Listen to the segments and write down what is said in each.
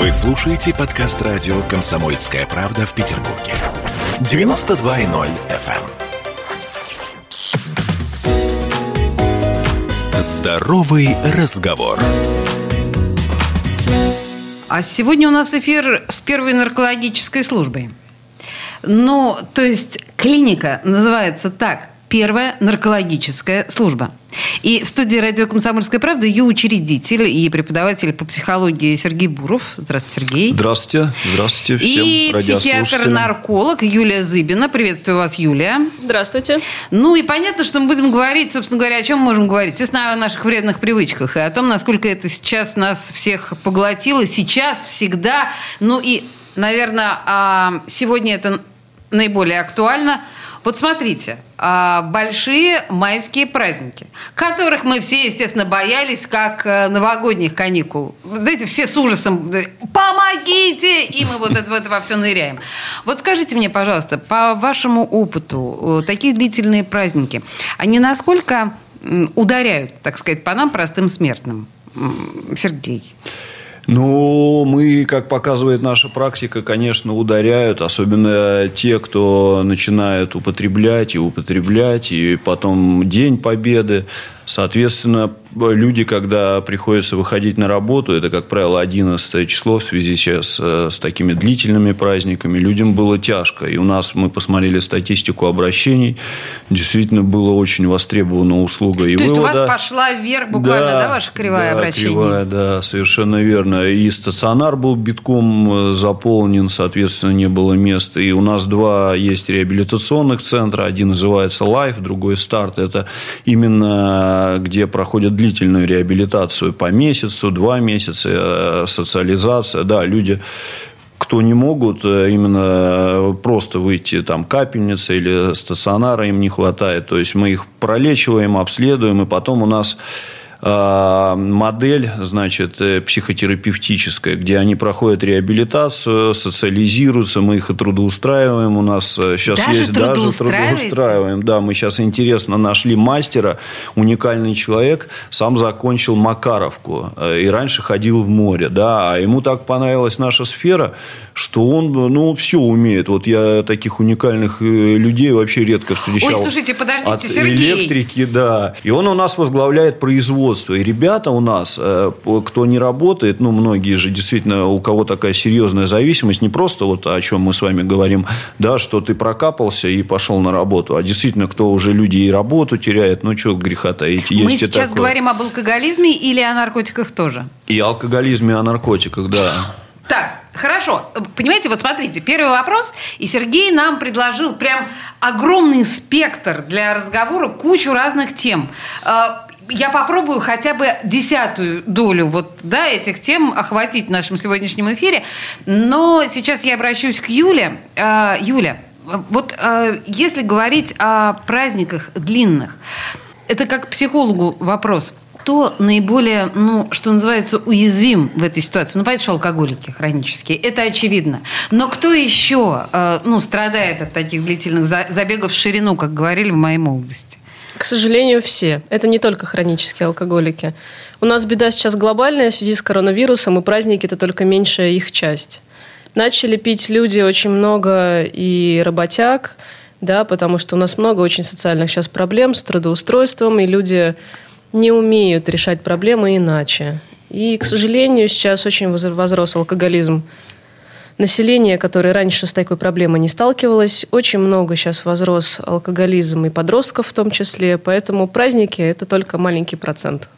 Вы слушаете подкаст радио «Комсомольская правда» в Петербурге. 92.0 FM. эм. Здоровый разговор. А сегодня у нас эфир с первой наркологической службой. Ну, то есть клиника называется так – первая наркологическая служба. И в студии радио «Комсомольская правда» ее учредитель и преподаватель по психологии Сергей Буров. Здравствуйте, Сергей. Здравствуйте. Здравствуйте всем И психиатр-нарколог Юлия Зыбина. Приветствую вас, Юлия. Здравствуйте. Ну и понятно, что мы будем говорить, собственно говоря, о чем мы можем говорить? Естественно, о наших вредных привычках и о том, насколько это сейчас нас всех поглотило. Сейчас, всегда. Ну и, наверное, а, сегодня это наиболее актуально – вот смотрите, а, большие майские праздники, которых мы все, естественно, боялись, как э, новогодних каникул. Знаете, все с ужасом «помогите!» И мы вот это, вот во все ныряем. Вот скажите мне, пожалуйста, по вашему опыту, э, такие длительные праздники, они насколько ударяют, так сказать, по нам, простым смертным? Сергей. Ну, мы, как показывает наша практика, конечно, ударяют, особенно те, кто начинает употреблять и употреблять, и потом День Победы. Соответственно, люди, когда приходится выходить на работу, это, как правило, 11 число в связи сейчас э, с такими длительными праздниками, людям было тяжко. И у нас мы посмотрели статистику обращений, действительно было очень востребована услуга. И То вывода... есть у вас пошла вверх буквально, да, да ваша кривая да, обращения? кривая, да, совершенно верно. И стационар был битком э, заполнен, соответственно, не было места. И у нас два есть реабилитационных центра. Один называется Life, другой Старт. Это именно где проходят длительную реабилитацию по месяцу, два месяца, э, социализация. Да, люди кто не могут э, именно просто выйти там капельница или стационара им не хватает. То есть мы их пролечиваем, обследуем, и потом у нас а, модель, значит, э, психотерапевтическая, где они проходят реабилитацию, социализируются, мы их и трудоустраиваем. У нас сейчас даже есть даже трудоустраиваем. Да, мы сейчас интересно нашли мастера, уникальный человек, сам закончил Макаровку э, и раньше ходил в море, да, а ему так понравилась наша сфера, что он, ну, все умеет. Вот я таких уникальных э, людей вообще редко встречал. Ой, слушайте, подождите, От Сергей. электрики, да. И он у нас возглавляет производство. И ребята у нас, э, кто не работает, ну, многие же действительно, у кого такая серьезная зависимость, не просто вот о чем мы с вами говорим, да, что ты прокапался и пошел на работу, а действительно, кто уже люди и работу теряет, ну, что греха таить. Мы сейчас такое. говорим об алкоголизме или о наркотиках тоже? И алкоголизме, и о наркотиках, да. Так, хорошо. Понимаете, вот смотрите, первый вопрос, и Сергей нам предложил прям огромный спектр для разговора, кучу разных тем. А, я попробую хотя бы десятую долю вот, да, этих тем охватить в нашем сегодняшнем эфире. Но сейчас я обращусь к Юле. А, Юля, вот а, если говорить о праздниках длинных, это как психологу вопрос. Кто наиболее, ну, что называется, уязвим в этой ситуации? Ну, понятно, что алкоголики хронические, это очевидно. Но кто еще, а, ну, страдает от таких длительных забегов в ширину, как говорили в моей молодости? К сожалению, все. Это не только хронические алкоголики. У нас беда сейчас глобальная в связи с коронавирусом, и праздники – это только меньшая их часть. Начали пить люди очень много и работяг, да, потому что у нас много очень социальных сейчас проблем с трудоустройством, и люди не умеют решать проблемы иначе. И, к сожалению, сейчас очень возрос алкоголизм население, которое раньше с такой проблемой не сталкивалось. Очень много сейчас возрос алкоголизм и подростков в том числе, поэтому праздники – это только маленький процент.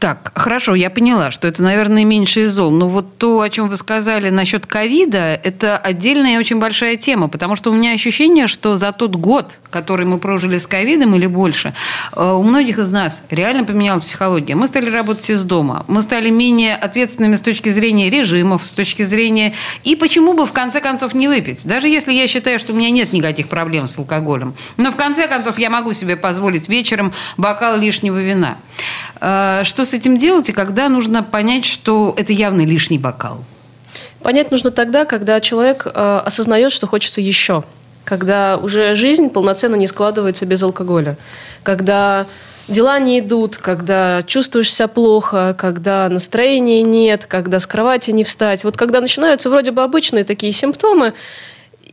Так, хорошо, я поняла, что это, наверное, меньше из зол. Но вот то, о чем вы сказали насчет ковида, это отдельная и очень большая тема, потому что у меня ощущение, что за тот год, который мы прожили с ковидом или больше, э, у многих из нас реально поменялась психология. Мы стали работать из дома, мы стали менее ответственными с точки зрения режимов, с точки зрения... И почему бы в конце концов не выпить? Даже если я считаю, что у меня нет никаких проблем с алкоголем. Но в конце концов я могу себе позволить вечером бокал лишнего вина. Э, что с этим делать и когда нужно понять, что это явно лишний бокал? Понять нужно тогда, когда человек э, осознает, что хочется еще. Когда уже жизнь полноценно не складывается без алкоголя. Когда дела не идут, когда чувствуешь себя плохо, когда настроения нет, когда с кровати не встать. Вот когда начинаются вроде бы обычные такие симптомы,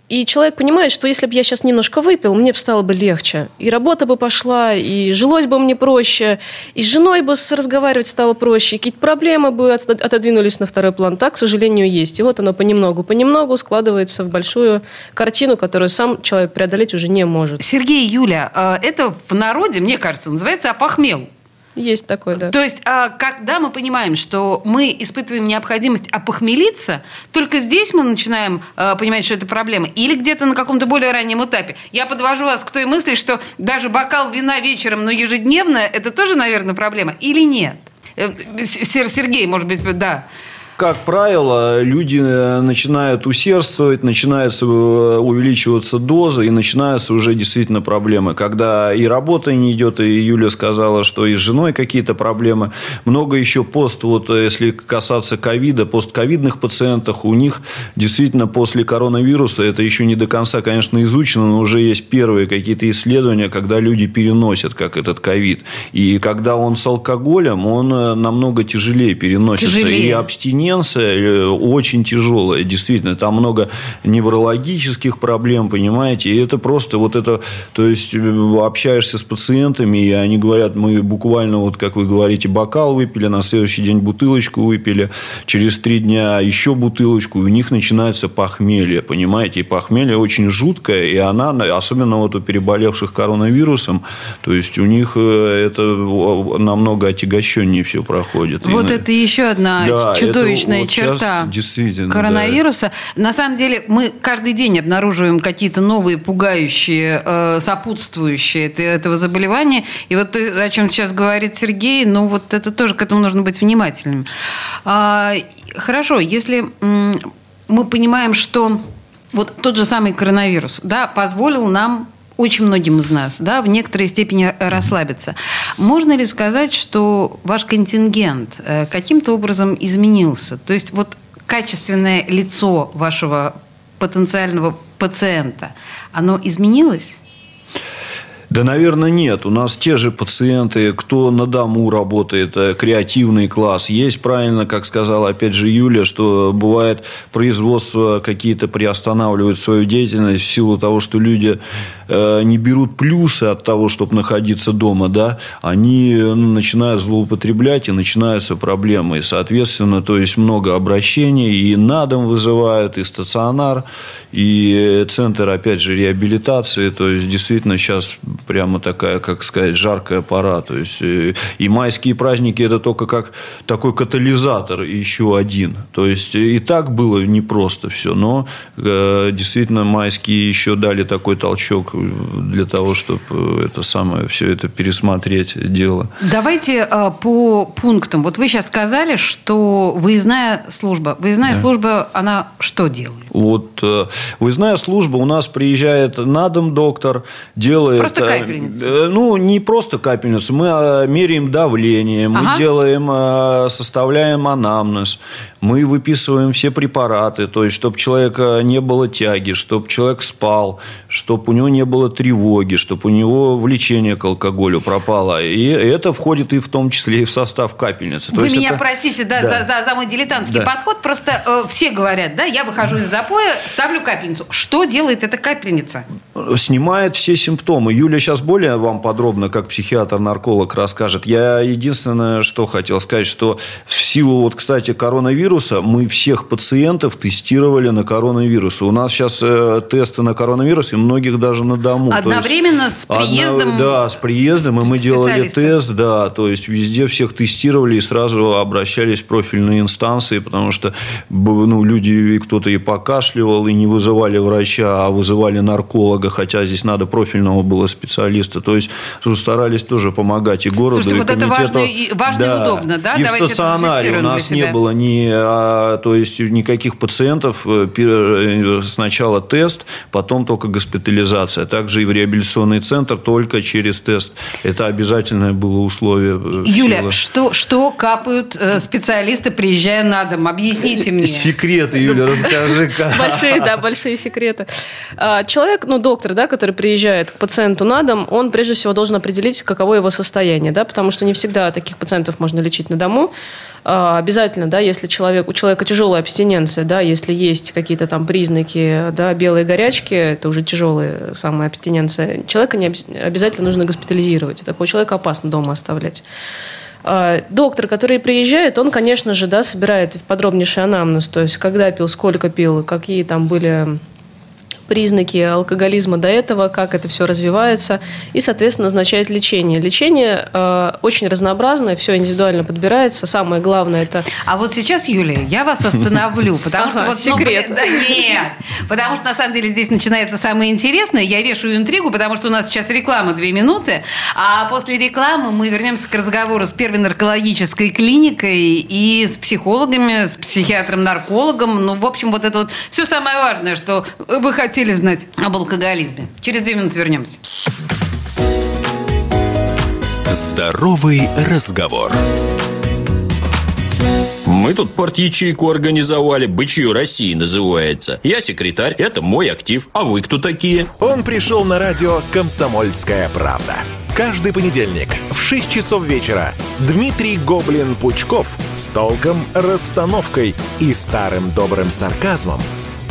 и человек понимает, что если бы я сейчас немножко выпил, мне бы стало бы легче. И работа бы пошла, и жилось бы мне проще, и с женой бы разговаривать стало проще, и какие-то проблемы бы отодвинулись на второй план. Так, к сожалению, есть. И вот оно понемногу-понемногу складывается в большую картину, которую сам человек преодолеть уже не может. Сергей, Юля, э, это в народе, мне кажется, называется опохмел. Есть такое, да. То есть, а, когда мы понимаем, что мы испытываем необходимость опохмелиться, только здесь мы начинаем а, понимать, что это проблема. Или где-то на каком-то более раннем этапе. Я подвожу вас к той мысли, что даже бокал вина вечером, но ежедневно, это тоже, наверное, проблема. Или нет? Э, Сергей, может быть, да как правило, люди э, начинают усердствовать, начинается э, увеличиваться доза, и начинаются уже действительно проблемы. Когда и работа не идет, и Юля сказала, что и с женой какие-то проблемы. Много еще пост, вот э, если касаться ковида, постковидных пациентов, у них действительно после коронавируса, это еще не до конца, конечно, изучено, но уже есть первые какие-то исследования, когда люди переносят как этот ковид. И когда он с алкоголем, он намного тяжелее переносится. Тяжелее. И абстинент деменция э, очень тяжелая, действительно. Там много неврологических проблем, понимаете. И это просто вот это... То есть, э, общаешься с пациентами, и они говорят, мы буквально, вот как вы говорите, бокал выпили, на следующий день бутылочку выпили, через три дня еще бутылочку, и у них начинается похмелье, понимаете. И похмелье очень жуткое, и она, особенно вот у переболевших коронавирусом, то есть, у них э, это намного отягощеннее все проходит. Вот и, это еще одна да, чудовищная чудовищная вот черта действительно, коронавируса. Да. На самом деле мы каждый день обнаруживаем какие-то новые пугающие, э, сопутствующие этого заболевания. И вот о чем сейчас говорит Сергей, ну вот это тоже к этому нужно быть внимательным. А, хорошо, если мы понимаем, что вот тот же самый коронавирус да, позволил нам очень многим из нас, да, в некоторой степени расслабиться. Можно ли сказать, что ваш контингент э, каким-то образом изменился? То есть вот качественное лицо вашего потенциального пациента, оно изменилось? Да, наверное, нет. У нас те же пациенты, кто на дому работает, э, креативный класс. Есть, правильно, как сказала опять же Юля, что бывает производство какие-то приостанавливают свою деятельность в силу того, что люди э, не берут плюсы от того, чтобы находиться дома, да, они ну, начинают злоупотреблять и начинаются проблемы. И, соответственно, то есть много обращений и на дом вызывают, и стационар, и центр, опять же, реабилитации. То есть, действительно, сейчас прямо такая, как сказать, жаркая пора. То есть, э, и майские праздники это только как такой катализатор еще один. То есть, и так было непросто все, но э, действительно майские еще дали такой толчок для того, чтобы это самое, все это пересмотреть дело. Давайте э, по пунктам. Вот вы сейчас сказали, что выездная служба. Выездная да. служба, она что делает? Вот выездная служба у нас приезжает на дом доктор, делает... Просто капельницу? Э, ну, не просто капельницу. Мы э, меряем давление, мы ага. делаем, э, составляем анамнез, мы выписываем все препараты, то есть, чтобы человека не было тяги, чтобы человек спал, чтобы у него не было тревоги, чтобы у него влечение к алкоголю пропало. И это входит и в том числе и в состав капельницы. Вы меня это... простите да, да. За, за, за мой дилетантский да. подход. Просто э, все говорят, да, я выхожу из запоя, ставлю капельницу. Что делает эта капельница? Снимает все симптомы. Юля сейчас более вам подробно, как психиатр-нарколог, расскажет. Я единственное, что хотел сказать, что в силу, вот, кстати, коронавируса, мы всех пациентов тестировали на коронавирус. У нас сейчас э, тесты на коронавирус, и многих даже на дому. Одновременно есть, с приездом? Одно, да, с приездом, и мы делали тест, да, то есть везде всех тестировали и сразу обращались в профильные инстанции, потому что ну, люди, кто-то и покашливал, и не вызывали врача, а вызывали нарколога, хотя здесь надо профильного было специалиста. То есть старались тоже помогать и городу, Слушайте, и вот комитету. это важно и, важно да. и удобно, да? И Давайте в стационаре у нас не было ни а, то есть никаких пациентов, э, э, сначала тест, потом только госпитализация. Также и в реабилитационный центр только через тест. Это обязательное было условие. Э, Юля, что, что капают специалисты, приезжая на дом? Объясните мне. Секреты, Юля, расскажи. Большие, да, большие секреты. А, человек, ну, доктор, доктор, да, который приезжает к пациенту на дом, он прежде всего должен определить, каково его состояние, да, потому что не всегда таких пациентов можно лечить на дому. А, обязательно, да, если человек, у человека тяжелая абстиненция, да, если есть какие-то там признаки, да, белой горячки, это уже тяжелая самая абстиненция, человека не обязательно нужно госпитализировать. Такого человека опасно дома оставлять. А, доктор, который приезжает, он, конечно же, да, собирает подробнейший анамнез, то есть когда пил, сколько пил, какие там были признаки алкоголизма до этого, как это все развивается, и, соответственно, назначает лечение. Лечение э, очень разнообразное, все индивидуально подбирается. Самое главное это... А вот сейчас, Юлия, я вас остановлю, потому что вот... Ну, секрет. Нет, потому что на самом деле здесь начинается самое интересное. Я вешаю интригу, потому что у нас сейчас реклама две минуты, а после рекламы мы вернемся к разговору с первой наркологической клиникой и с психологами, с психиатром-наркологом. Ну, в общем, вот это вот все самое важное, что вы хотите хотели знать об алкоголизме. Через две минуты вернемся. Здоровый разговор. Мы тут порт-ячейку организовали, «Бычью России» называется. Я секретарь, это мой актив. А вы кто такие? Он пришел на радио «Комсомольская правда». Каждый понедельник в 6 часов вечера Дмитрий Гоблин-Пучков с толком, расстановкой и старым добрым сарказмом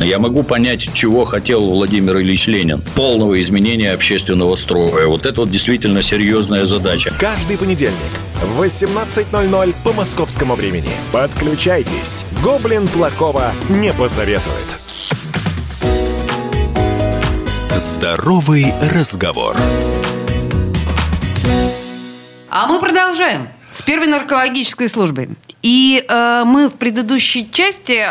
Я могу понять, чего хотел Владимир Ильич Ленин. Полного изменения общественного строя. Вот это вот действительно серьезная задача. Каждый понедельник в 18.00 по московскому времени. Подключайтесь. Гоблин плохого не посоветует. Здоровый разговор. А мы продолжаем с первой наркологической службой. И э, мы в предыдущей части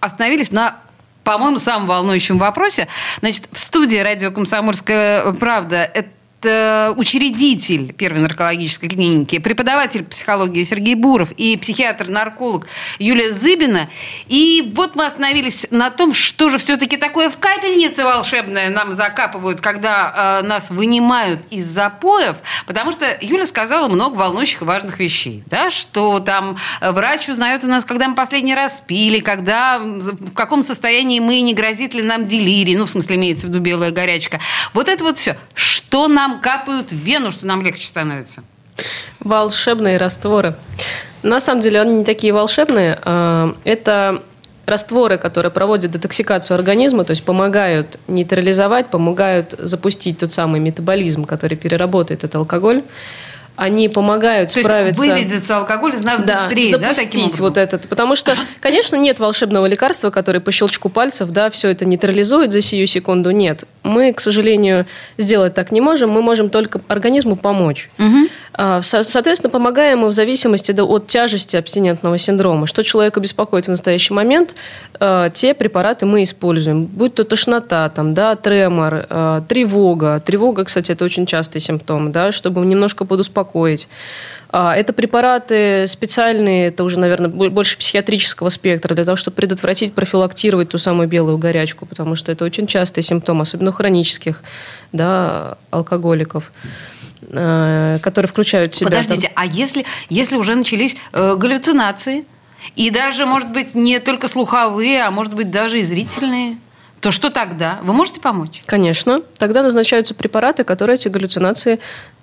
остановились на по-моему, самом волнующем вопросе. Значит, в студии радио «Комсомольская правда» это учредитель первой наркологической клиники, преподаватель психологии Сергей Буров и психиатр-нарколог Юлия Зыбина. И вот мы остановились на том, что же все-таки такое в капельнице волшебное нам закапывают, когда э, нас вынимают из запоев, потому что Юля сказала много волнующих и важных вещей, да, что там врач узнает у нас, когда мы последний раз пили, когда, в каком состоянии мы, не грозит ли нам делирий, ну, в смысле, имеется в виду белая горячка. Вот это вот все. Что нам нам капают в вену, что нам легче становится? Волшебные растворы. На самом деле они не такие волшебные. А, это растворы, которые проводят детоксикацию организма, то есть помогают нейтрализовать, помогают запустить тот самый метаболизм, который переработает этот алкоголь они помогают То справиться... Есть выведется алкоголь из нас да, быстрее, запустить да, вот этот. Потому что, конечно, нет волшебного лекарства, которое по щелчку пальцев, да, все это нейтрализует за сию секунду. Нет. Мы, к сожалению, сделать так не можем. Мы можем только организму помочь. Угу. Соответственно, помогаем мы в зависимости от тяжести абстинентного синдрома. Что человека беспокоит в настоящий момент, а, те препараты мы используем. Будь то тошнота, там, да, тремор, а, тревога. Тревога, кстати, это очень частый симптом, да, чтобы немножко подуспокоить. А, это препараты специальные, это уже, наверное, больше психиатрического спектра, для того, чтобы предотвратить, профилактировать ту самую белую горячку, потому что это очень частый симптом, особенно у хронических да, алкоголиков. Э, которые включают в себя... Подождите, там... а если, если уже начались э, галлюцинации, и даже, может быть, не только слуховые, а может быть, даже и зрительные, то что тогда? Вы можете помочь? Конечно. Тогда назначаются препараты, которые эти галлюцинации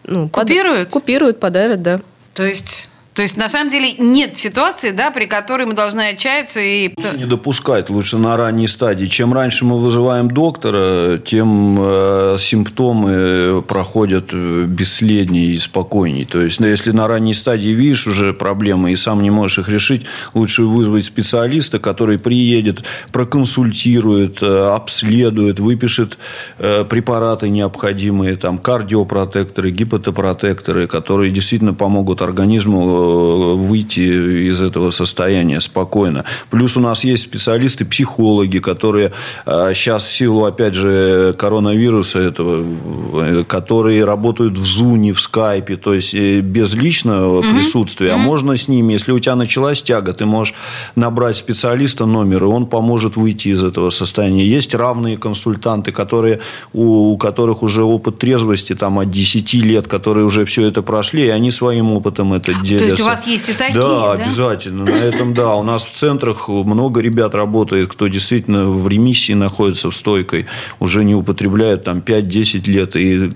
ну, купируют? Под... Купируют, подавят, да. То есть то есть, на самом деле, нет ситуации, да, при которой мы должны отчаяться и... Лучше не допускать, лучше на ранней стадии. Чем раньше мы вызываем доктора, тем э, симптомы проходят бесследнее и спокойнее. То есть, ну, если на ранней стадии видишь уже проблемы и сам не можешь их решить, лучше вызвать специалиста, который приедет, проконсультирует, э, обследует, выпишет э, препараты необходимые, там, кардиопротекторы, гипотопротекторы, которые действительно помогут организму выйти из этого состояния спокойно. Плюс у нас есть специалисты-психологи, которые сейчас в силу, опять же, коронавируса этого, которые работают в Зуне, в Скайпе, то есть без личного угу. присутствия, угу. а можно с ними, если у тебя началась тяга, ты можешь набрать специалиста номер, и он поможет выйти из этого состояния. Есть равные консультанты, которые, у, у которых уже опыт трезвости там, от 10 лет, которые уже все это прошли, и они своим опытом это делятся. То есть, у вас есть и такие, да? Да, обязательно. На этом, да. У нас в центрах много ребят работает, кто действительно в ремиссии находится в стойкой, уже не употребляет там 5-10 лет. И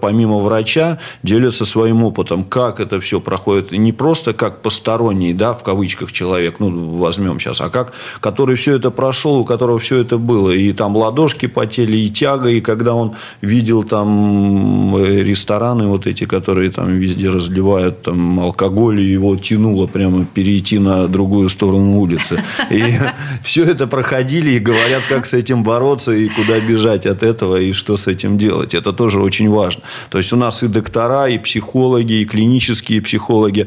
помимо врача делятся своим опытом, как это все проходит. Не просто как посторонний, да, в кавычках человек, ну, возьмем сейчас, а как, который все это прошел, у которого все это было. И там ладошки потели, и тяга, и когда он видел там э, рестораны вот эти, которые там везде разливают там алкоголь, и его тянуло прямо перейти на другую сторону улицы. И все это проходили и говорят, как с этим бороться, и куда бежать от этого, и что с этим делать. Это тоже очень важно. То есть, у нас и доктора, и психологи, и клинические психологи.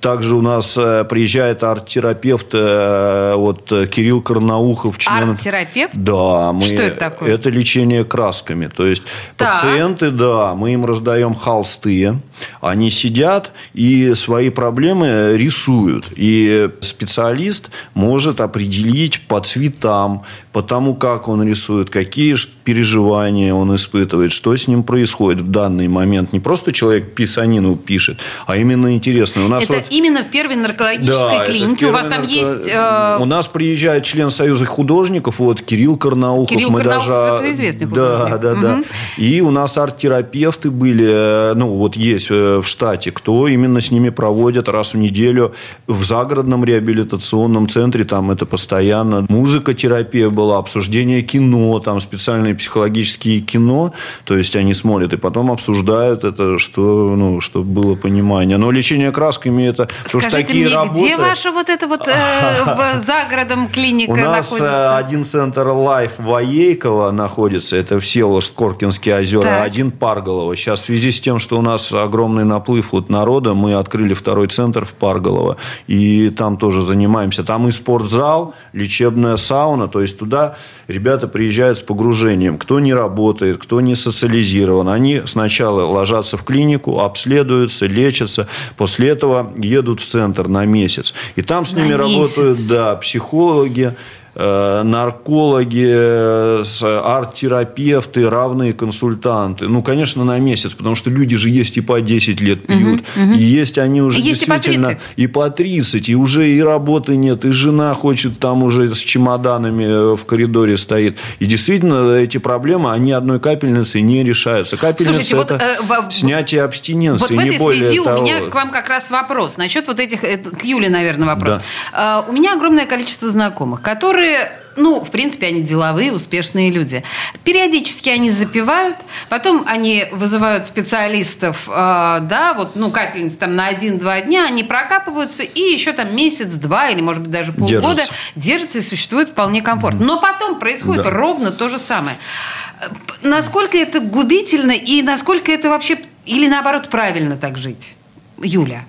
Также у нас э, приезжает арт-терапевт э, вот Кирилл Карнаухов. Член... Арт-терапевт? Да. Мы... Что это такое? Это лечение красками. То есть, так. пациенты, да, мы им раздаем холсты, они сидят и свои проблемы рисуют. И специалист может определить по цветам, по тому, как он рисует, какие переживания он испытывает, что с ним происходит в данный момент. Не просто человек писанину пишет, а именно интересно. У нас это вот... именно в первой наркологической да, клинике. У вас там нарко... есть... Э... У нас приезжает член Союза художников, вот Кирилл Карнаухов. Кирилл мы Карнаухов, даже... это известный художник. Да, да, угу. да. И у нас арт-терапевты были, э, ну, вот есть э, в штате, кто именно с ними проводит раз в неделю в загородном реабилитационном центре, там это постоянно музыкотерапия была, обсуждение кино, там специальные психологические кино, то есть они смотрят и потом обсуждают это, что, ну, чтобы было понимание. Но лечение красками это... Скажите такие мне, работы... где ваша вот эта вот э, за городом клиника находится? У нас э, один центр Life Воейкова находится, это все Скоркинские озера, так. один Парголово. Сейчас в связи с тем, что у нас огромный наплыв вот народа, мы открыли второй центр в Парголово, и там тоже занимаемся. Там и спортзал, лечебная сауна, то есть туда ребята приезжают с погружением. Кто не работает, кто не социализирован. Они сначала ложатся в клинику, обследуются, лечатся. После этого едут в центр на месяц. И там с ними на работают да, психологи, наркологи, э, арт-терапевты, равные консультанты. Ну, конечно, на месяц, потому что люди же есть и по 10 лет пьют. Угу, угу. И есть они уже есть действительно... И по 30. И по 30. И уже и работы нет, и жена хочет там уже с чемоданами э, в коридоре стоит. И действительно, эти проблемы, они одной капельницей не решаются. Капельница Слушайте, – это вот, э, снятие абстиненции, Вот в этой связи того. у меня к вам как раз вопрос. Насчет вот этих... К Юле, наверное, вопрос. Да. Uh, у меня огромное количество знакомых, которые которые ну, в принципе, они деловые, успешные люди. Периодически они запивают, потом они вызывают специалистов, э, да, вот, ну, капельниц там на один-два дня, они прокапываются, и еще там месяц-два или, может быть, даже полгода держатся, держатся и существуют вполне комфортно. Но потом происходит да. ровно то же самое. Насколько это губительно и насколько это вообще, или наоборот, правильно так жить? Юля.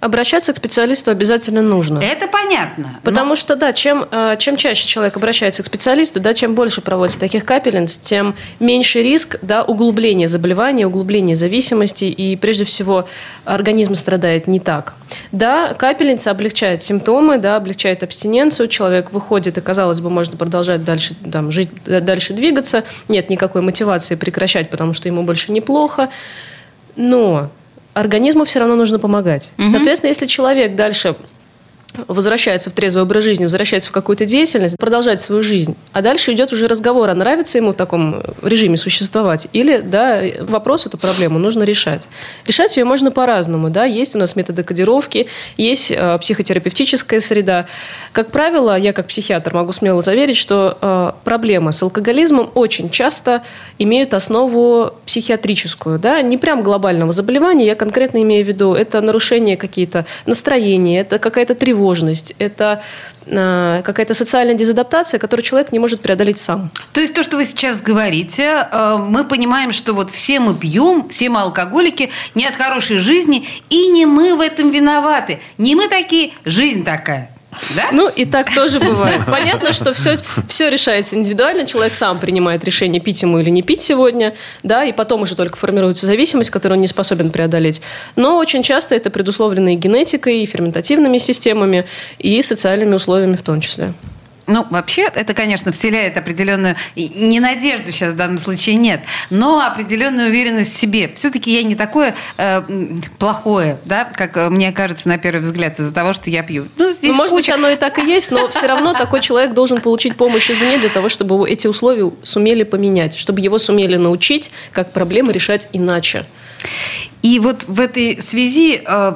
Обращаться к специалисту обязательно нужно. Это понятно. Потому но... что, да, чем, э, чем чаще человек обращается к специалисту, да, чем больше проводится таких капельниц, тем меньше риск да, углубления заболевания, углубления зависимости, и прежде всего организм страдает не так. Да, капельница облегчает симптомы, да, облегчает абстиненцию, человек выходит, и, казалось бы, можно продолжать дальше там, жить, дальше двигаться, нет никакой мотивации прекращать, потому что ему больше неплохо. Но организму все равно нужно помогать. Угу. Соответственно, если человек дальше возвращается в трезвый образ жизни, возвращается в какую-то деятельность, продолжает свою жизнь. А дальше идет уже разговор, а нравится ему в таком режиме существовать или, да, вопрос, эту проблему нужно решать. Решать ее можно по-разному, да, есть у нас методы кодировки, есть э, психотерапевтическая среда. Как правило, я как психиатр могу смело заверить, что э, проблемы с алкоголизмом очень часто имеют основу психиатрическую, да, не прям глобального заболевания, я конкретно имею в виду, это нарушение какие-то настроения, это какая-то тревога, тревожность, это э, какая-то социальная дезадаптация, которую человек не может преодолеть сам. То есть то, что вы сейчас говорите, э, мы понимаем, что вот все мы пьем, все мы алкоголики, не от хорошей жизни, и не мы в этом виноваты. Не мы такие, жизнь такая. Да? Ну, и так тоже бывает. Понятно, что все, все решается индивидуально. Человек сам принимает решение, пить ему или не пить сегодня. Да, и потом уже только формируется зависимость, которую он не способен преодолеть. Но очень часто это предусловлено и генетикой, и ферментативными системами, и социальными условиями в том числе. Ну, вообще, это, конечно, вселяет определенную... Не надежду сейчас в данном случае нет, но определенную уверенность в себе. Все-таки я не такое э, плохое, да, как э, мне кажется на первый взгляд, из-за того, что я пью. Ну, здесь ну, может куча... быть, оно и так и есть, но все равно такой человек должен получить помощь извне для того, чтобы эти условия сумели поменять, чтобы его сумели научить, как проблемы решать иначе. И вот в этой связи э,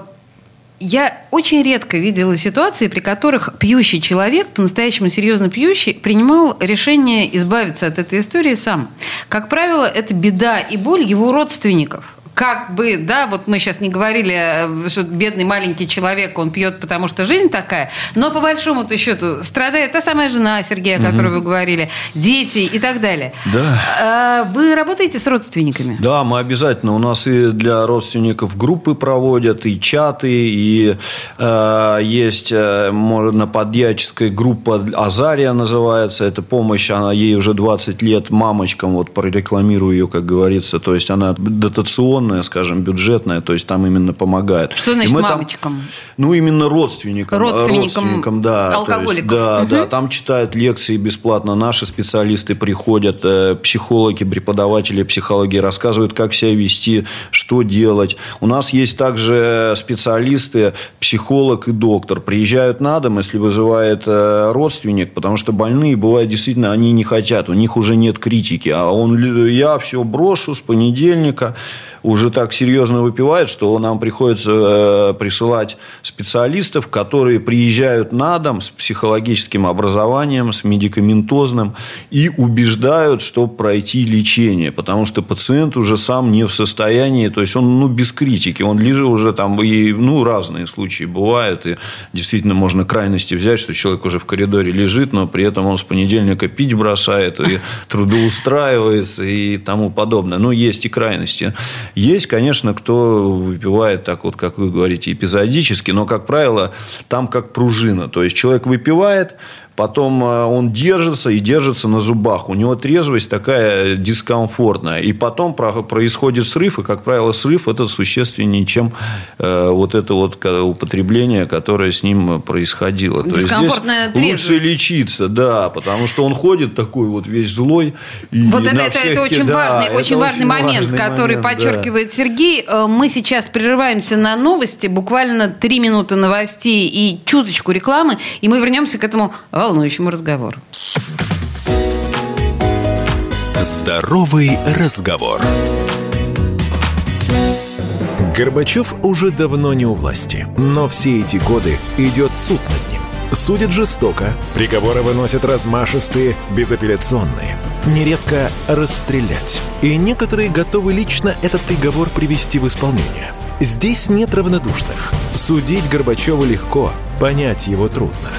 я очень редко видела ситуации, при которых пьющий человек, по-настоящему серьезно пьющий, принимал решение избавиться от этой истории сам. Как правило, это беда и боль его родственников как бы, да, вот мы сейчас не говорили, э, что бедный маленький человек, он пьет, потому что жизнь такая, но по большому то счету страдает та самая жена Сергея, о которой угу. вы говорили, дети и так далее. Да. А, вы работаете с родственниками? Да, мы обязательно. У нас и для родственников группы проводят, и чаты, и э, есть э, на подьяческой группа Азария называется. Это помощь, она ей уже 20 лет мамочкам, вот прорекламирую ее, как говорится. То есть она дотационная дотационная, скажем, бюджетная, то есть там именно помогает. Что значит мамочкам? Там, ну, именно родственникам. Родственникам, родственникам да. Алкоголиков. Есть, да, угу. да, там читают лекции бесплатно, наши специалисты приходят, э, психологи, преподаватели психологии рассказывают, как себя вести, что делать. У нас есть также специалисты, психолог и доктор. Приезжают на дом, если вызывает э, родственник, потому что больные, бывает, действительно, они не хотят, у них уже нет критики. А он, я все брошу с понедельника, уже так серьезно выпивает, что нам приходится э, присылать специалистов, которые приезжают на дом с психологическим образованием, с медикаментозным и убеждают, чтобы пройти лечение, потому что пациент уже сам не в состоянии, то есть он ну, без критики, он лежит уже там, и, ну, разные случаи бывают, и действительно можно крайности взять, что человек уже в коридоре лежит, но при этом он с понедельника пить бросает, и трудоустраивается, и тому подобное. Но есть и крайности. Есть, конечно, кто выпивает так вот, как вы говорите, эпизодически, но, как правило, там как пружина. То есть, человек выпивает, потом э, он держится и держится на зубах. У него трезвость такая дискомфортная. И потом происходит срыв, и, как правило, срыв это существеннее, чем э, вот это вот употребление, которое с ним происходило. То есть здесь лучше лечиться, да, потому что он ходит такой вот весь злой. И вот это, это, это очень да, важный, это очень важный момент, важный который момент, подчеркивает да. Сергей. Э, мы сейчас прерываемся на новости, буквально три минуты новостей и чуточку рекламы, и мы вернемся к этому волнующему разговору. Здоровый разговор. Горбачев уже давно не у власти, но все эти годы идет суд над ним. Судят жестоко, приговоры выносят размашистые, безапелляционные. Нередко расстрелять. И некоторые готовы лично этот приговор привести в исполнение. Здесь нет равнодушных. Судить Горбачева легко, понять его трудно.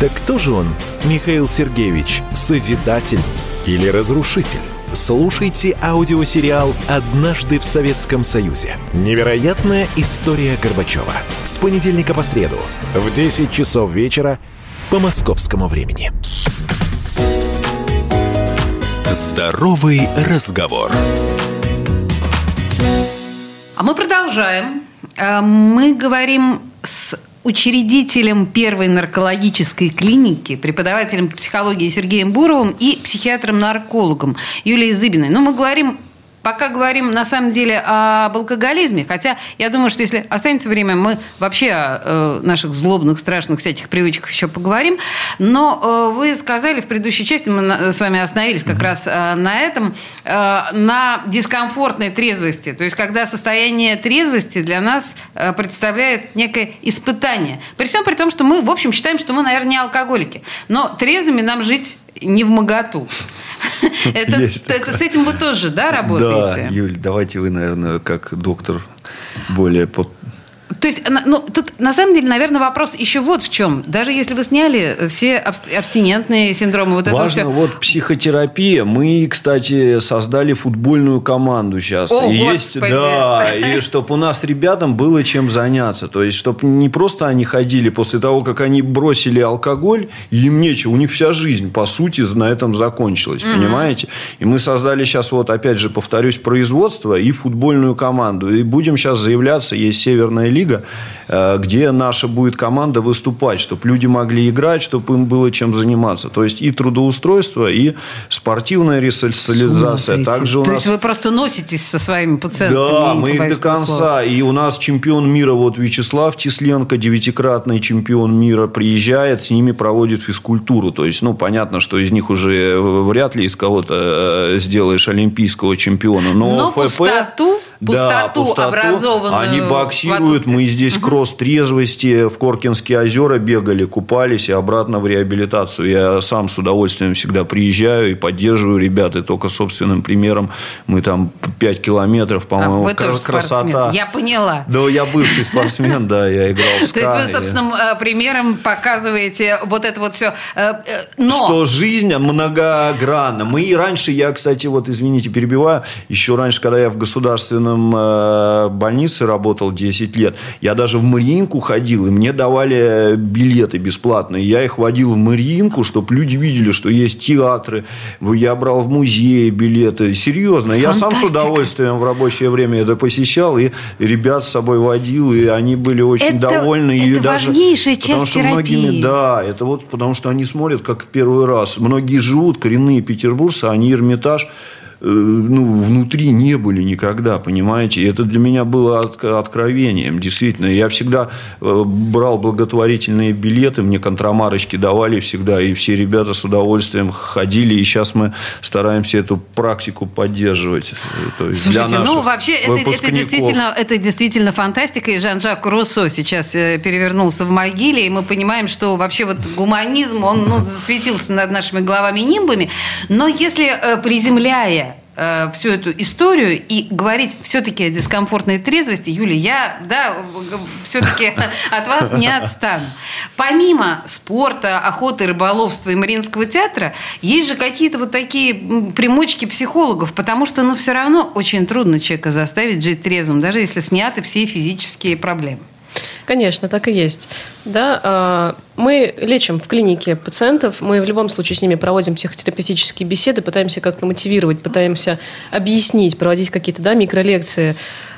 Так кто же он, Михаил Сергеевич, созидатель или разрушитель? Слушайте аудиосериал «Однажды в Советском Союзе». Невероятная история Горбачева. С понедельника по среду в 10 часов вечера по московскому времени. Здоровый разговор. А мы продолжаем. Э, мы говорим с учредителем первой наркологической клиники, преподавателем психологии Сергеем Буровым и психиатром-наркологом Юлией Зыбиной. Ну, мы говорим пока говорим на самом деле об алкоголизме, хотя я думаю, что если останется время, мы вообще о э, наших злобных, страшных всяких привычках еще поговорим. Но э, вы сказали в предыдущей части, мы с вами остановились как раз э, на этом, на дискомфортной трезвости. То есть, когда состояние трезвости для нас представляет некое испытание. При всем при том, что мы, в общем, считаем, что мы, наверное, не алкоголики. Но трезвыми нам жить не в моготу. Это, это с этим вы тоже, да, работаете? Да, Юль, давайте вы, наверное, как доктор более То есть, ну, тут на самом деле, наверное, вопрос еще вот в чем. Даже если вы сняли все абс- абстинентные синдромы, вот это Важно, все. вот психотерапия. Мы, кстати, создали футбольную команду сейчас. О, есть, Господи. да, и чтобы у нас ребятам было чем заняться. То есть, чтобы не просто они ходили после того, как они бросили алкоголь, и им нечего, у них вся жизнь, по сути, на этом закончилась, понимаете? И мы создали сейчас, вот опять же, повторюсь, производство и футбольную команду. И будем сейчас заявляться, есть Северная лига, э, где наша будет команда выступать, чтобы люди могли играть, чтобы им было чем заниматься. То есть, и трудоустройство, и спортивная ресоциализация. Также у То нас... есть вы просто носитесь со своими пациентами. Да, мы их до этого слова. конца. И у нас чемпион мира, вот Вячеслав Тесленко, девятикратный чемпион мира, приезжает, с ними проводит физкультуру. То есть, ну, понятно, что из них уже вряд ли из кого-то э, сделаешь олимпийского чемпиона. Но, Но ФФ, пустоту, да, пустоту образованную Они боксируют. отсутствии. Мы здесь кросс трезвости в Коркинские озера бегали, купались и обратно в реабилитацию. Я сам с удовольствием всегда приезжаю и поддерживаю ребят. И только собственным примером мы там 5 километров, А, по-моему, вы кра- тоже спортсмен. красота. Я поняла. Да, я бывший спортсмен, да, я играл в То есть вы собственным э, примером показываете вот это вот все. Но Что жизнь многогранна. Мы и раньше, я, кстати, вот, извините, перебиваю, еще раньше, когда я в государственном э, больнице работал 10 лет, я даже в Мариинку ходил, и мне давали билеты бесплатные. Я их водил в Мариинку, чтобы люди видели, что есть театры. Я брал в музее билеты. Серьезно. Я сам с Фантастика. удовольствием в рабочее время это посещал, и ребят с собой водил, и они были очень Это- довольны. и это даже, важнейшая потому часть что многими, терапии. да, это вот потому что они смотрят как в первый раз. Многие живут, коренные петербуржцы, они Эрмитаж э, ну, внутри не были никогда, понимаете? И это для меня было от- откровением, действительно. Я всегда э, брал благотворительные билеты, мне контрамарочки давали всегда, и все ребята с удовольствием ходили, и сейчас мы стараемся эту практику поддерживать. э, То есть для Слушайте, ну наших вообще это, это действительно, это действительно фантастика. И Жан-Жак Руссо сейчас э, перевернулся в могиле, и мы понимаем, что вообще вот гуманизм, он ну, засветился над нашими головами-нимбами. Но если э, приземляя э, всю эту историю и говорить все-таки о дискомфортной трезвости, Юля, я, да, все-таки от вас не отстану. Помимо спорта, охоты, рыболовства и Мариинского театра, есть же какие-то вот такие примочки психологов, потому что, ну, все равно очень трудно человека заставить жить трезвым, даже если сняты все физические проблемы. Конечно, так и есть. Да, а, мы лечим в клинике пациентов, мы в любом случае с ними проводим психотерапевтические беседы, пытаемся как-то мотивировать, пытаемся объяснить, проводить какие-то да, микролекции.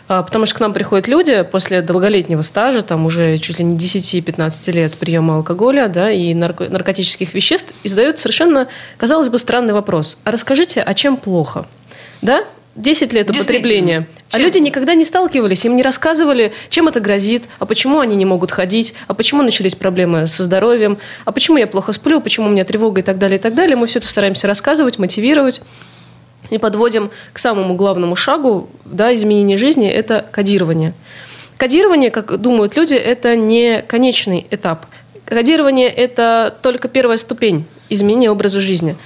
А, Потому что к нам приходят люди после долголетнего стажа, там уже чуть ли не 10-15 лет приема алкоголя да, и нарко- наркотических веществ, и задают совершенно, казалось бы, странный вопрос. А расскажите, а чем плохо? Да? 10 лет употребления. А люди никогда не сталкивались, им не рассказывали, чем это грозит, а почему они не могут ходить, а почему начались проблемы со здоровьем, а почему я плохо сплю, почему у меня тревога и так далее, и так далее. Мы все это стараемся рассказывать, мотивировать. И подводим к самому главному шагу да, изменения жизни – это кодирование. Кодирование, как думают люди, это не конечный этап. Кодирование – это только первая ступень изменения образа жизни.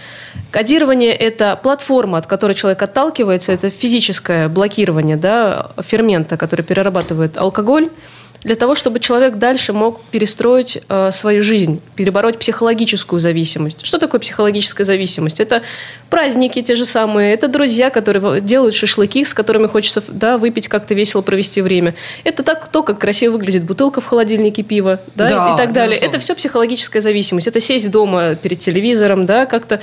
Кодирование – это платформа, от которой человек отталкивается, это физическое блокирование да, фермента, который перерабатывает алкоголь, для того, чтобы человек дальше мог перестроить э, свою жизнь, перебороть психологическую зависимость. Что такое психологическая зависимость? Это праздники те же самые, это друзья, которые делают шашлыки, с которыми хочется да, выпить, как-то весело провести время. Это так, то, как красиво выглядит бутылка в холодильнике пива да, Да, и так далее. безусловно. Это все психологическая зависимость. Это сесть дома перед телевизором, да, как-то.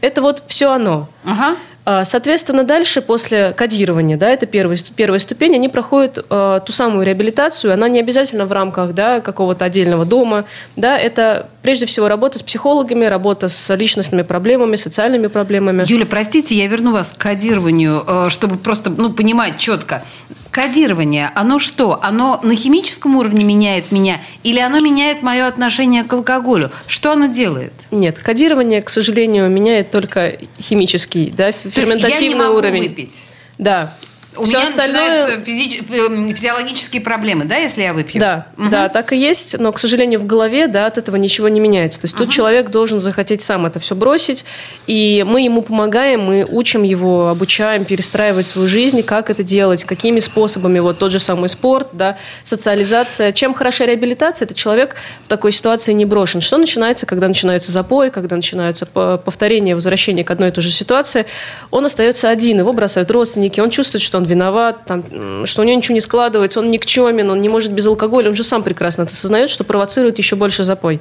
Это вот все оно. Ага. А, Соответственно, дальше после кодирования, да, это первая, первая ступень, они проходят э, ту самую реабилитацию. Она не обязательно в рамках да, какого-то отдельного дома. Да, это прежде всего работа с психологами, работа с личностными проблемами, социальными проблемами. Юля, простите, я верну вас к кодированию, э, чтобы просто ну, понимать четко. Кодирование, оно что? Оно на химическом уровне меняет меня или оно меняет мое отношение к алкоголю? Что оно делает? Нет, кодирование, к сожалению, меняет только химический, да, То есть я не ферментативный могу уровень. выпить. Да. У Всё меня остальное- начинаются физич- э, физиологические проблемы, да, если я выпью? Да, да, так и есть, но, к сожалению, в голове да, от этого ничего не меняется. То есть тут человек должен захотеть сам это все бросить, и мы ему помогаем, мы учим его, обучаем перестраивать свою жизнь, как это делать, какими способами, вот тот же самый спорт, да, социализация. Чем хороша реабилитация, это человек в такой ситуации не брошен. Что начинается, когда начинаются запои, когда начинаются по- повторения, возвращения к одной и той же ситуации, он остается один, его бросают родственники, он чувствует, что он виноват, там, что у него ничего не складывается, он никчемен, он не может без алкоголя, он же сам прекрасно это осознает, что провоцирует еще больше запой.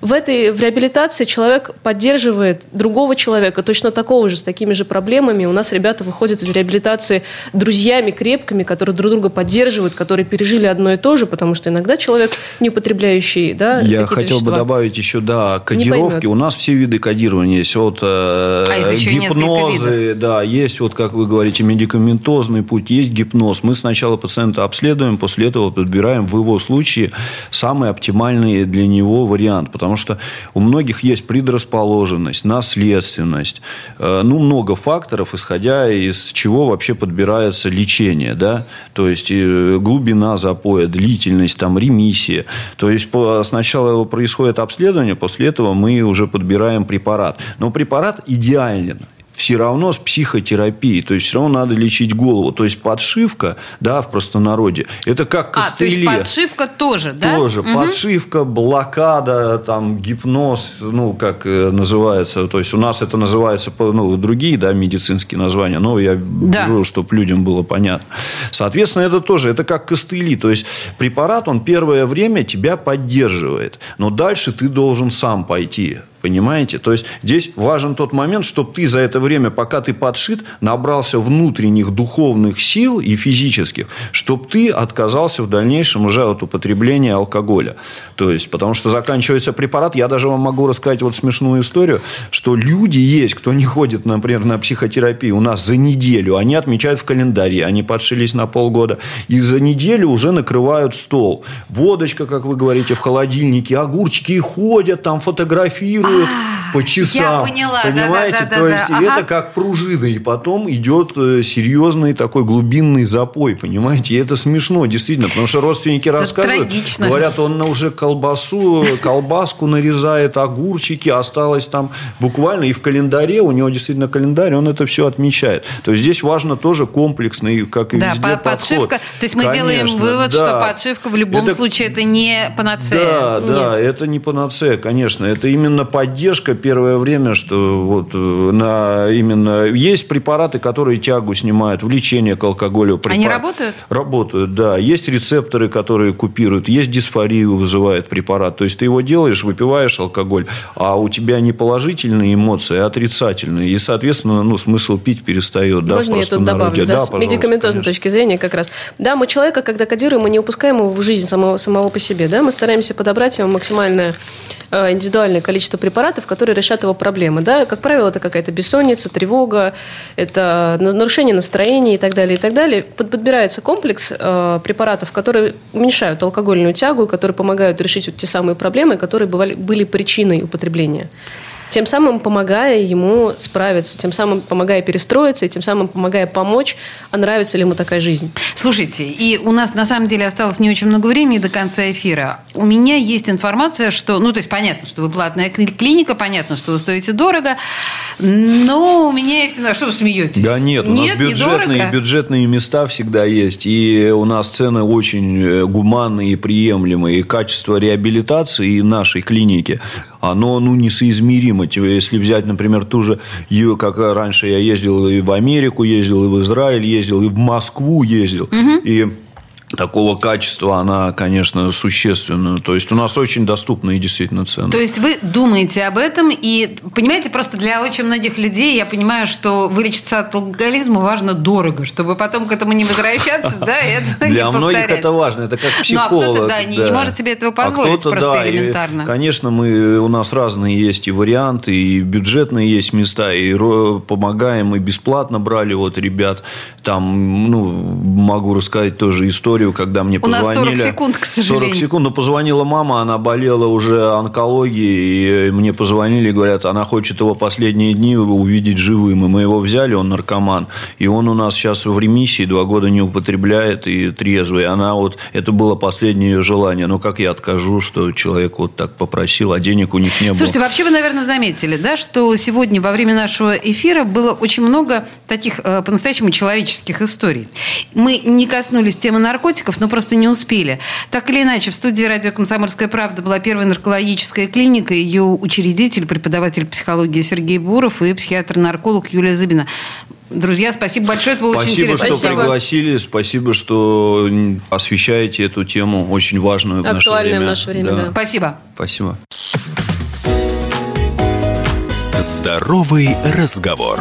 В этой в реабилитации человек поддерживает другого человека, точно такого же, с такими же проблемами. У нас ребята выходят из реабилитации друзьями крепкими, которые друг друга поддерживают, которые пережили одно и то же, потому что иногда человек, не употребляющий да, Я хотел бы вещества, добавить еще, да, кодировки. У нас все виды кодирования есть. От э, А гипнозы, да, есть вот, как вы говорите, медикаментозный путь, есть гипноз. Мы сначала пациента обследуем, после этого подбираем в его случае самый оптимальный для него вариант. Потому что у многих есть предрасположенность, наследственность, э, ну, много факторов, исходя из чего вообще подбирается лечение, да, то есть э, глубина запоя, длительность, там, ремиссия. То есть сначала происходит обследование, после этого мы уже подбираем препарат. Но препарат идеален все равно с психотерапией. То есть, все равно надо лечить голову. То есть, подшивка, да, в простонародье, это как А, то есть костыли. подшивка тоже, да? Тоже Мгм. подшивка, блокада, там гипноз, ну как э, называется, то есть у нас это называется, ну другие, да, медицинские названия, но я Да. беру, чтобы людям было понятно. Соответственно, это тоже, это как костыли, то есть препарат, он первое время тебя поддерживает, но дальше ты должен сам пойти. Понимаете? То есть здесь важен тот момент, чтобы ты за это время, пока ты подшит, набрался внутренних духовных сил и физических, чтобы ты отказался в дальнейшем уже от употребления алкоголя. То есть, потому что заканчивается препарат, я даже вам могу рассказать вот смешную историю, что люди есть, кто не ходит, например, на психотерапию у нас за неделю, они отмечают в календаре, они подшились на полгода, и за неделю уже накрывают стол. Водочка, как вы говорите, в холодильнике, огурчики, ходят там, фотографируют по часам. А, поняла, Понимаете? да-да-да-да-да, То есть, ага. это как пружина, и потом идет э, серьезный такой глубинный запой, понимаете? И это смешно, действительно, потому что родственники рассказывают, трагично. говорят, он уже колбасу, колбаску нарезает, огурчики, осталось там буквально и в календаре, у него действительно календарь, он это все отмечает. То есть, здесь важно тоже комплексный, как и Да, везде, по- подход. подшивка. То есть мы делаем Конечно, вывод, что да. подшивка в любом Это- случае это не панацея. да, да, Нет. это не панацея, конечно. Это именно поддержка первое время, что вот э, на именно есть препараты, которые тягу снимают, влечение к алкоголю. Они Препар- работают? Работают, да. Есть рецепторы, которые купируют, есть дисфорию вызывает препарат. То есть ты его делаешь, выпиваешь алкоголь, а у тебя не положительные эмоции, а отрицательные. И, соответственно, ну, смысл пить перестает. Да, Можно я тут добавлю, да, Да, с медикаментозной конечно. точки зрения как раз. Да, мы человека, когда кодируем, мы не упускаем его в жизнь самого, самого по себе, да, мы стараемся подобрать ему максимальное э, индивидуальное количество препаратов, которые решат его проблемы, да, как правило, это какая-то бессонница, тревога, это на- нарушение настроения и так далее, и так далее. Под- подбирается комплекс э, препаратов, которые уменьшают алкогольную тягу, которые помогают решить вот те самые проблемы, которые бывали, были причиной употребления тем самым помогая ему справиться, тем самым помогая перестроиться, и тем самым помогая помочь, а нравится ли ему такая жизнь. Слушайте, и у нас на самом деле осталось не очень много времени до конца эфира. У меня есть информация, что, ну, то есть понятно, что вы платная кли- клиника, понятно, что вы стоите дорого, но у меня есть... А что вы смеетесь? Да нет, у нас Нет, бюджетные, бюджетные места всегда есть. И у нас цены очень э, гуманные и приемлемые. И качество реабилитации и нашей клиники, оно ну, несоизмеримо. Если взять, например, ту же, как раньше я ездил и в Америку, ездил и в Израиль, ездил и в Москву ездил. И такого качества она, конечно, существенная. То есть, у нас очень доступные действительно цены. То есть вы думаете об этом и понимаете, просто для очень многих людей я понимаю, что вылечиться от алкоголизма важно дорого, чтобы потом к этому не возвращаться, да, Для многих это важно, это как Ну, а психолог. кто-то, да, не- может себе этого позволить кто-то, просто элементарно. конечно, мы, у нас разные есть и варианты, и бюджетные есть места, и помогаем, и бесплатно брали вот ребят. Там, ну, могу рассказать тоже историю историю, когда мне У нас позвонили. 40 секунд, к сожалению. 40 секунд, но позвонила мама, она болела уже онкологией, и мне позвонили говорят, она хочет его последние дни увидеть живым. И мы его взяли, он наркоман, и он у нас сейчас в ремиссии, два года не употребляет и трезвый. Она вот, это было последнее ее желание. Но как я откажу, что человек вот так попросил, а денег у них не было. Слушайте, вообще вы, наверное, заметили, да, что сегодня во время нашего эфира было очень много таких э, по-настоящему человеческих историй. Мы не коснулись темы наркотиков, но просто не успели. Так или иначе, в студии радио «Комсомольская правда» была первая наркологическая клиника, ее учредитель, преподаватель психологии Сергей Буров и психиатр-нарколог Юлия Зыбина. Друзья, спасибо большое, это было очень Спасибо, интересно. что Спасибо. пригласили, спасибо, что освещаете эту тему, очень важную в наше Актуальная время. в наше время, да. Спасибо. Спасибо. Здоровый разговор.